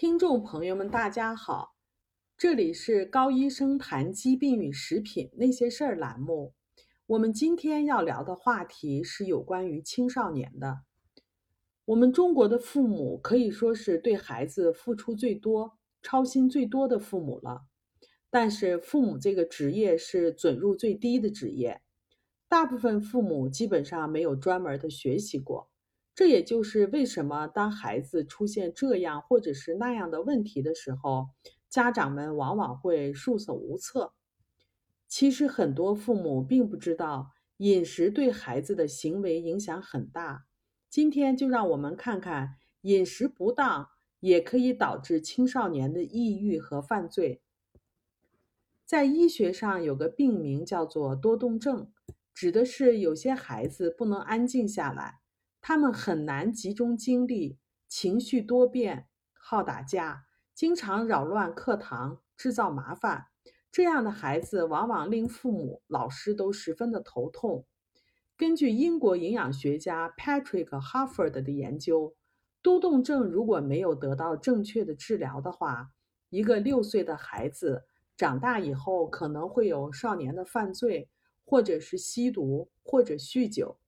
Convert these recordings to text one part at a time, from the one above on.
听众朋友们，大家好，这里是高医生谈疾病与食品那些事儿栏目。我们今天要聊的话题是有关于青少年的。我们中国的父母可以说是对孩子付出最多、操心最多的父母了。但是，父母这个职业是准入最低的职业，大部分父母基本上没有专门的学习过。这也就是为什么当孩子出现这样或者是那样的问题的时候，家长们往往会束手无策。其实很多父母并不知道饮食对孩子的行为影响很大。今天就让我们看看饮食不当也可以导致青少年的抑郁和犯罪。在医学上有个病名叫做多动症，指的是有些孩子不能安静下来。他们很难集中精力，情绪多变，好打架，经常扰乱课堂，制造麻烦。这样的孩子往往令父母、老师都十分的头痛。根据英国营养学家 Patrick Harford 的研究，多动症如果没有得到正确的治疗的话，一个六岁的孩子长大以后可能会有少年的犯罪，或者是吸毒，或者酗酒。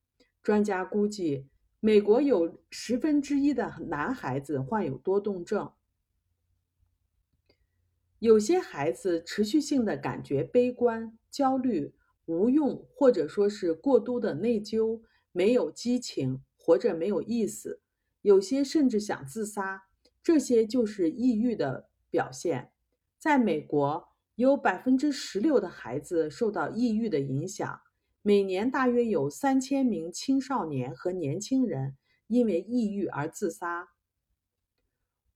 专家估计。美国有十分之一的男孩子患有多动症，有些孩子持续性的感觉悲观、焦虑、无用，或者说是过度的内疚，没有激情，活着没有意思，有些甚至想自杀，这些就是抑郁的表现。在美国，有百分之十六的孩子受到抑郁的影响。每年大约有三千名青少年和年轻人因为抑郁而自杀。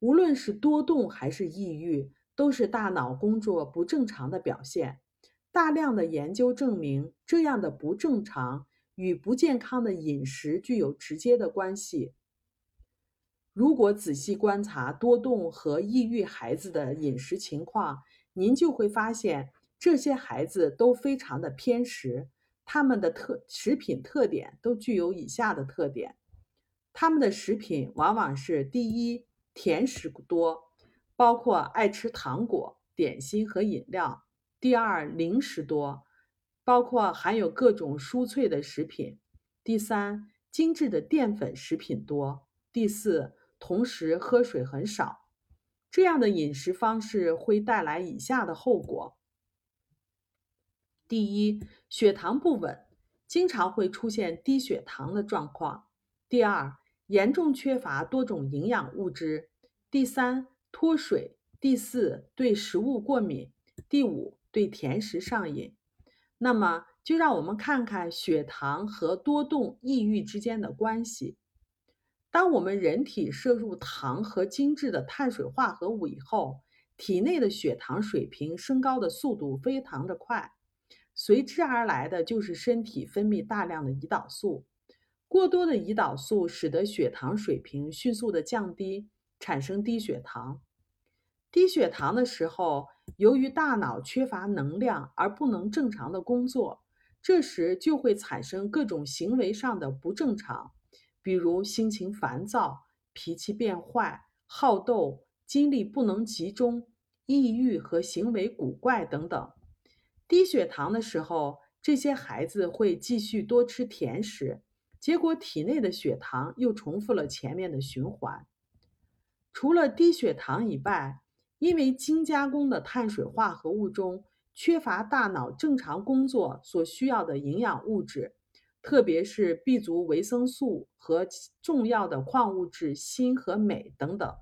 无论是多动还是抑郁，都是大脑工作不正常的表现。大量的研究证明，这样的不正常与不健康的饮食具有直接的关系。如果仔细观察多动和抑郁孩子的饮食情况，您就会发现，这些孩子都非常的偏食。他们的特食品特点都具有以下的特点：他们的食品往往是第一，甜食多，包括爱吃糖果、点心和饮料；第二，零食多，包括含有各种酥脆的食品；第三，精致的淀粉食品多；第四，同时喝水很少。这样的饮食方式会带来以下的后果。第一，血糖不稳，经常会出现低血糖的状况。第二，严重缺乏多种营养物质。第三，脱水。第四，对食物过敏。第五，对甜食上瘾。那么，就让我们看看血糖和多动、抑郁之间的关系。当我们人体摄入糖和精致的碳水化合物以后，体内的血糖水平升高的速度非常的快。随之而来的就是身体分泌大量的胰岛素，过多的胰岛素使得血糖水平迅速的降低，产生低血糖。低血糖的时候，由于大脑缺乏能量而不能正常的工作，这时就会产生各种行为上的不正常，比如心情烦躁、脾气变坏、好斗、精力不能集中、抑郁和行为古怪等等。低血糖的时候，这些孩子会继续多吃甜食，结果体内的血糖又重复了前面的循环。除了低血糖以外，因为精加工的碳水化合物中缺乏大脑正常工作所需要的营养物质，特别是 B 族维生素和重要的矿物质锌和镁等等。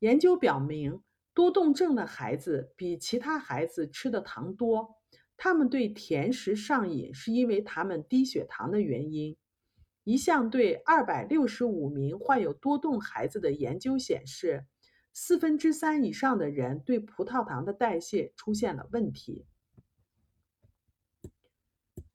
研究表明。多动症的孩子比其他孩子吃的糖多，他们对甜食上瘾是因为他们低血糖的原因。一项对二百六十五名患有多动孩子的研究显示，四分之三以上的人对葡萄糖的代谢出现了问题。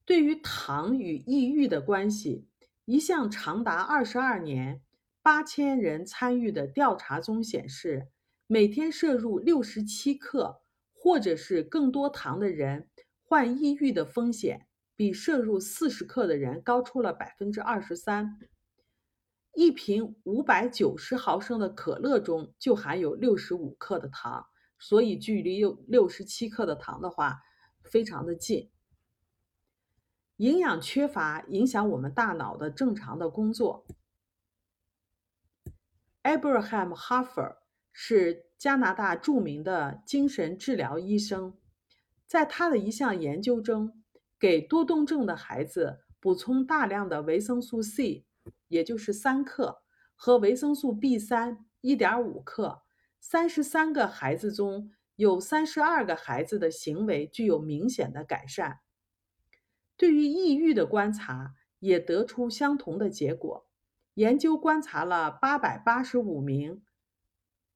对于糖与抑郁的关系，一项长达二十二年、八千人参与的调查中显示。每天摄入六十七克或者是更多糖的人，患抑郁的风险比摄入四十克的人高出了百分之二十三。一瓶五百九十毫升的可乐中就含有六十五克的糖，所以距离有六十七克的糖的话，非常的近。营养缺乏影响我们大脑的正常的工作。Abraham Hoffer 是加拿大著名的精神治疗医生，在他的一项研究中，给多动症的孩子补充大量的维生素 C。也就是三克和维生素 B 三一点五克，三十三个孩子中有三十二个孩子的行为具有明显的改善。对于抑郁的观察也得出相同的结果。研究观察了八百八十五名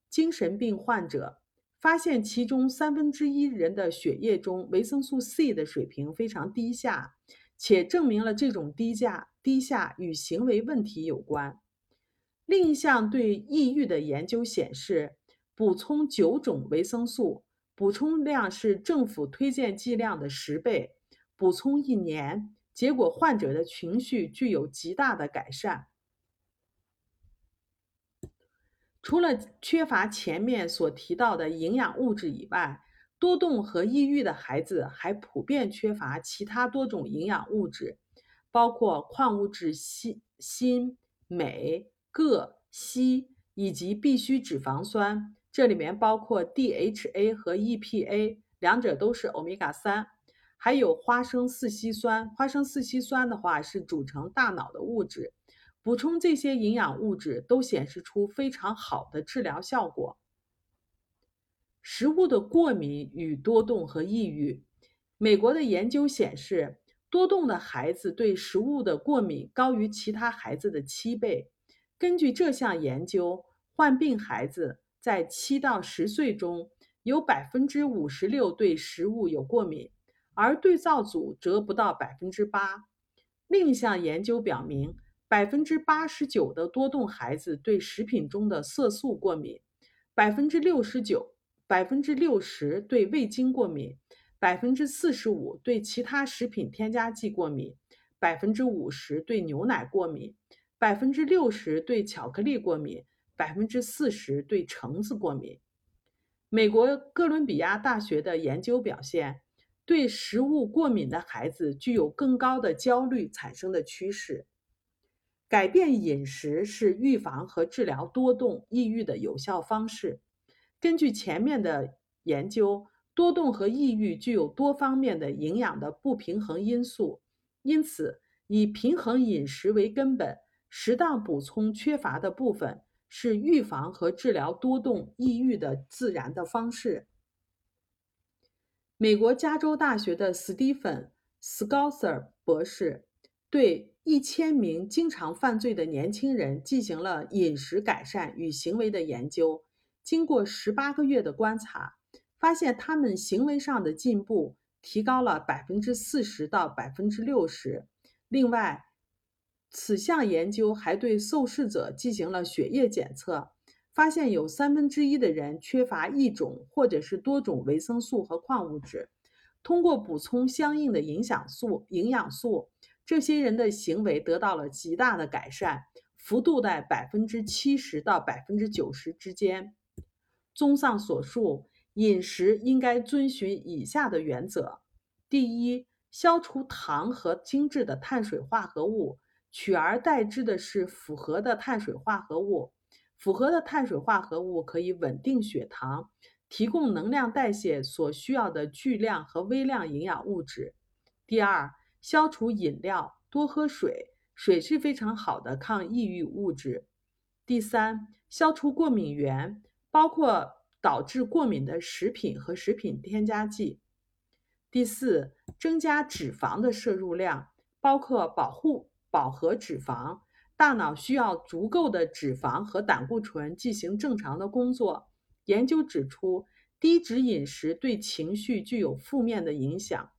精神病患者，发现其中三分之一人的血液中维生素 C 的水平非常低下，且证明了这种低价。低下与行为问题有关。另一项对抑郁的研究显示，补充九种维生素，补充量是政府推荐剂量的十倍。补充一年，结果患者的情绪具有极大的改善。除了缺乏前面所提到的营养物质以外，多动和抑郁的孩子还普遍缺乏其他多种营养物质。包括矿物质锌、锌、镁、铬、硒以及必需脂肪酸，这里面包括 DHA 和 EPA，两者都是欧米伽三，还有花生四烯酸。花生四烯酸的话是组成大脑的物质。补充这些营养物质都显示出非常好的治疗效果。食物的过敏与多动和抑郁，美国的研究显示。多动的孩子对食物的过敏高于其他孩子的七倍。根据这项研究，患病孩子在七到十岁中有百分之五十六对食物有过敏，而对照组则不到百分之八。另一项研究表明，百分之八十九的多动孩子对食品中的色素过敏，百分之六十九、百分之六十对味精过敏。百分之四十五对其他食品添加剂过敏，百分之五十对牛奶过敏，百分之六十对巧克力过敏，百分之四十对橙子过敏。美国哥伦比亚大学的研究表现，对食物过敏的孩子具有更高的焦虑产生的趋势。改变饮食是预防和治疗多动、抑郁的有效方式。根据前面的研究。多动和抑郁具有多方面的营养的不平衡因素，因此以平衡饮食为根本，适当补充缺乏的部分，是预防和治疗多动、抑郁的自然的方式。美国加州大学的斯蒂芬·斯高瑟尔博士对一千名经常犯罪的年轻人进行了饮食改善与行为的研究，经过十八个月的观察。发现他们行为上的进步提高了百分之四十到百分之六十。另外，此项研究还对受试者进行了血液检测，发现有三分之一的人缺乏一种或者是多种维生素和矿物质。通过补充相应的营养素，营养素，这些人的行为得到了极大的改善，幅度在百分之七十到百分之九十之间。综上所述。饮食应该遵循以下的原则：第一，消除糖和精致的碳水化合物，取而代之的是复合的碳水化合物。复合的碳水化合物可以稳定血糖，提供能量代谢所需要的巨量和微量营养物质。第二，消除饮料，多喝水，水是非常好的抗抑郁物质。第三，消除过敏源，包括。导致过敏的食品和食品添加剂。第四，增加脂肪的摄入量，包括保护饱和脂肪。大脑需要足够的脂肪和胆固醇进行正常的工作。研究指出，低脂饮食对情绪具有负面的影响，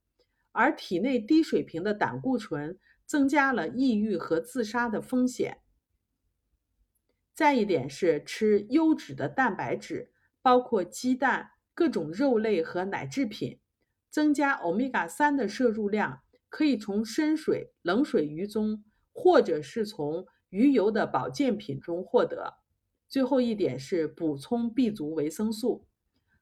而体内低水平的胆固醇增加了抑郁和自杀的风险。再一点是吃优质的蛋白质。包括鸡蛋、各种肉类和奶制品，增加欧米伽三的摄入量，可以从深水、冷水鱼中，或者是从鱼油的保健品中获得。最后一点是补充 B 族维生素。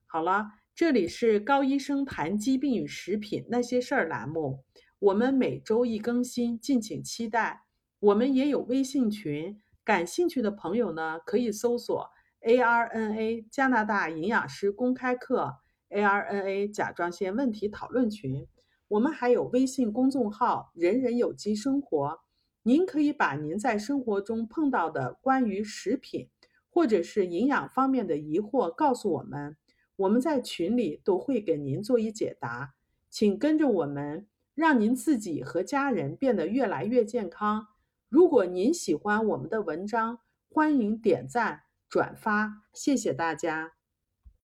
好了，这里是高医生谈疾病与食品那些事儿栏目，我们每周一更新，敬请期待。我们也有微信群，感兴趣的朋友呢可以搜索 ARNA 加拿大营养师公开课 ARNA 甲状腺问题讨论群。我们还有微信公众号“人人有机生活”，您可以把您在生活中碰到的关于食品。或者是营养方面的疑惑，告诉我们，我们在群里都会给您做一解答。请跟着我们，让您自己和家人变得越来越健康。如果您喜欢我们的文章，欢迎点赞转发，谢谢大家。